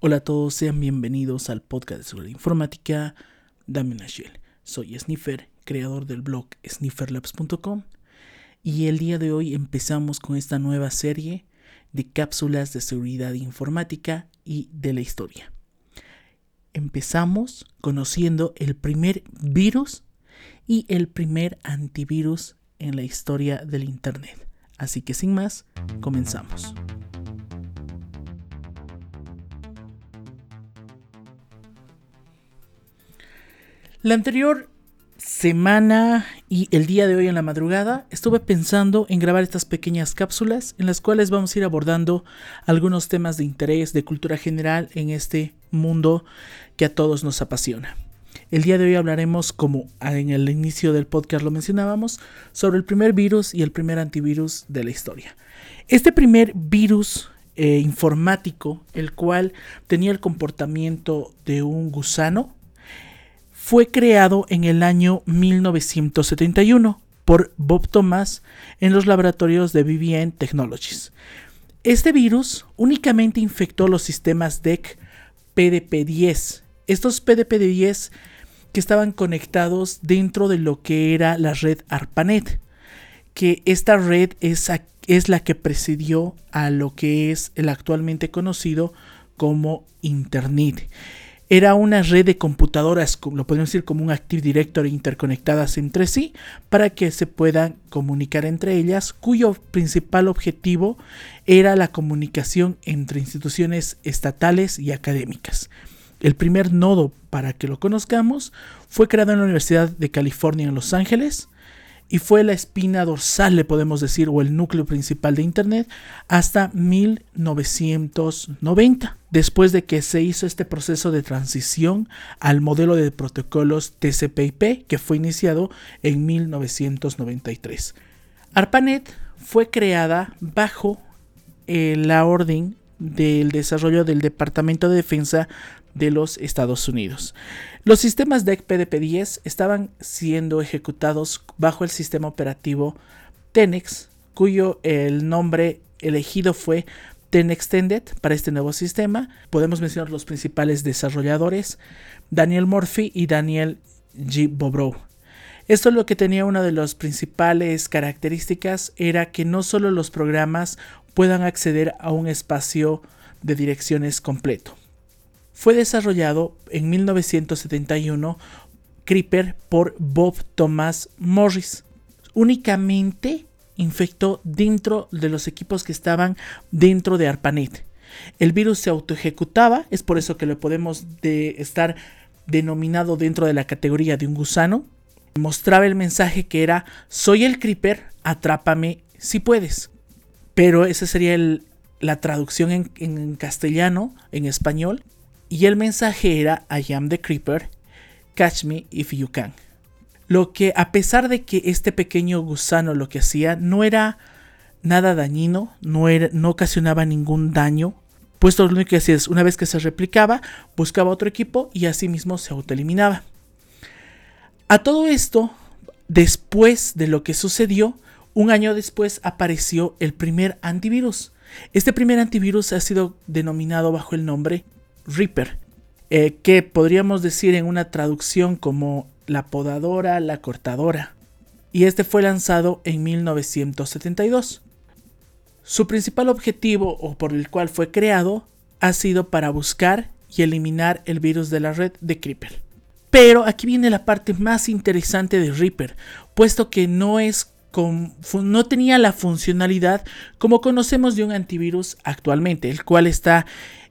Hola a todos, sean bienvenidos al podcast de seguridad informática. Dame una shell. Soy Sniffer, creador del blog snifferlabs.com y el día de hoy empezamos con esta nueva serie de cápsulas de seguridad informática y de la historia. Empezamos conociendo el primer virus y el primer antivirus en la historia del Internet. Así que sin más, comenzamos. La anterior semana y el día de hoy en la madrugada estuve pensando en grabar estas pequeñas cápsulas en las cuales vamos a ir abordando algunos temas de interés de cultura general en este mundo que a todos nos apasiona. El día de hoy hablaremos, como en el inicio del podcast lo mencionábamos, sobre el primer virus y el primer antivirus de la historia. Este primer virus eh, informático, el cual tenía el comportamiento de un gusano, fue creado en el año 1971 por Bob Thomas en los laboratorios de BBN Technologies. Este virus únicamente infectó los sistemas DEC PDP-10. Estos PDP-10 que estaban conectados dentro de lo que era la red ARPANET, que esta red es, es la que presidió a lo que es el actualmente conocido como Internet. Era una red de computadoras, lo podemos decir como un Active Directory interconectadas entre sí para que se puedan comunicar entre ellas, cuyo principal objetivo era la comunicación entre instituciones estatales y académicas. El primer nodo para que lo conozcamos fue creado en la Universidad de California en Los Ángeles y fue la espina dorsal, le podemos decir, o el núcleo principal de Internet hasta 1990, después de que se hizo este proceso de transición al modelo de protocolos TCP/IP que fue iniciado en 1993. ARPANET fue creada bajo eh, la orden del desarrollo del Departamento de Defensa de los Estados Unidos. Los sistemas DEC PDP-10 estaban siendo ejecutados bajo el sistema operativo Tenex, cuyo el nombre elegido fue TenExtended para este nuevo sistema. Podemos mencionar los principales desarrolladores, Daniel Murphy y Daniel G. Bobrow. Esto es lo que tenía una de las principales características, era que no solo los programas puedan acceder a un espacio de direcciones completo. Fue desarrollado en 1971 Creeper por Bob Thomas Morris. Únicamente infectó dentro de los equipos que estaban dentro de ARPANET. El virus se autoejecutaba, es por eso que lo podemos estar denominado dentro de la categoría de un gusano. Mostraba el mensaje que era soy el creeper, atrápame si puedes. Pero esa sería la traducción en castellano, en español, y el mensaje era I am the creeper, catch me if you can. Lo que a pesar de que este pequeño gusano lo que hacía no era nada dañino, no, era, no ocasionaba ningún daño, puesto lo único que hacía es una vez que se replicaba, buscaba otro equipo y así mismo se autoeliminaba. A todo esto, después de lo que sucedió, un año después apareció el primer antivirus. Este primer antivirus ha sido denominado bajo el nombre Reaper, eh, que podríamos decir en una traducción como la podadora, la cortadora. Y este fue lanzado en 1972. Su principal objetivo, o por el cual fue creado, ha sido para buscar y eliminar el virus de la red de Creeper. Pero aquí viene la parte más interesante de Reaper, puesto que no es no tenía la funcionalidad como conocemos de un antivirus actualmente, el cual está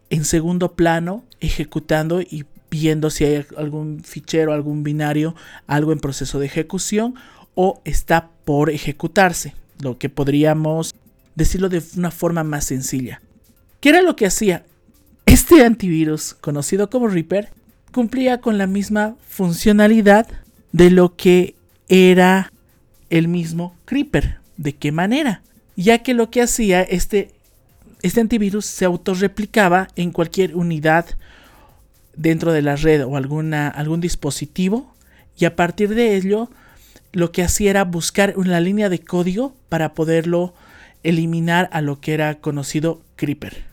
en segundo plano ejecutando y viendo si hay algún fichero, algún binario, algo en proceso de ejecución o está por ejecutarse, lo que podríamos decirlo de una forma más sencilla. ¿Qué era lo que hacía? Este antivirus, conocido como Reaper, cumplía con la misma funcionalidad de lo que era el mismo Creeper. ¿De qué manera? Ya que lo que hacía este este antivirus se autorreplicaba en cualquier unidad dentro de la red o alguna, algún dispositivo y a partir de ello lo que hacía era buscar una línea de código para poderlo eliminar a lo que era conocido Creeper.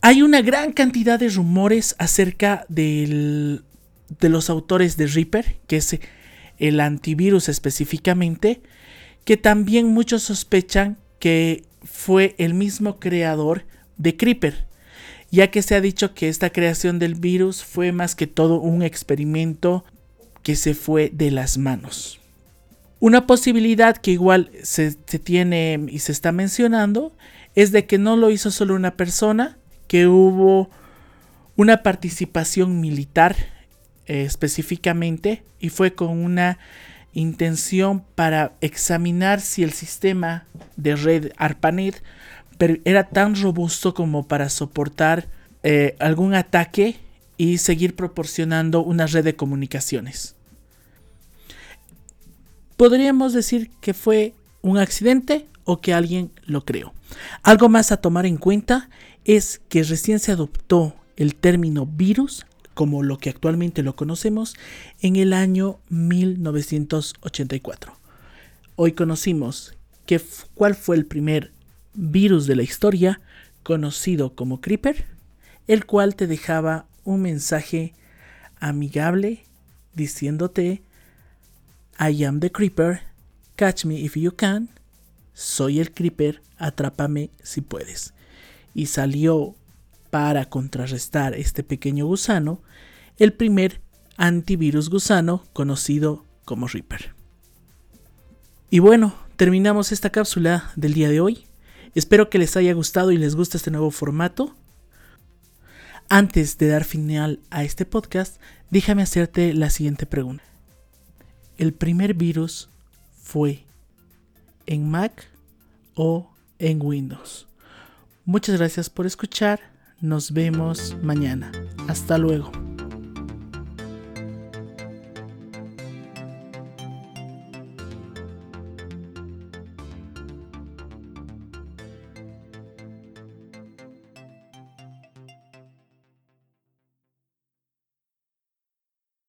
Hay una gran cantidad de rumores acerca de los autores de Reaper, que es el antivirus específicamente, que también muchos sospechan que fue el mismo creador de Creeper, ya que se ha dicho que esta creación del virus fue más que todo un experimento que se fue de las manos. Una posibilidad que igual se, tiene y se está mencionando es de que no lo hizo solo una persona, que hubo una participación militar eh, específicamente y fue con una intención para examinar si el sistema de red ARPANET era tan robusto como para soportar eh, algún ataque y seguir proporcionando una red de comunicaciones. Podríamos decir que fue un accidente o que alguien lo creó. Algo más a tomar en cuenta es que recién se adoptó el término virus como lo que actualmente lo conocemos en el año 1984. Hoy conocimos cuál fue el primer virus de la historia conocido como Creeper, el cual te dejaba un mensaje amigable diciéndote I am the Creeper, catch me if you can, soy el Creeper, atrápame si puedes. Y salió para contrarrestar este pequeño gusano, el primer antivirus gusano conocido como Reaper. Y bueno, terminamos esta cápsula del día de hoy. Espero que les haya gustado y les guste este nuevo formato. Antes de dar final a este podcast, déjame hacerte la siguiente pregunta. ¿El primer virus fue en Mac o en Windows? Muchas gracias por escuchar nos vemos mañana. Hasta luego.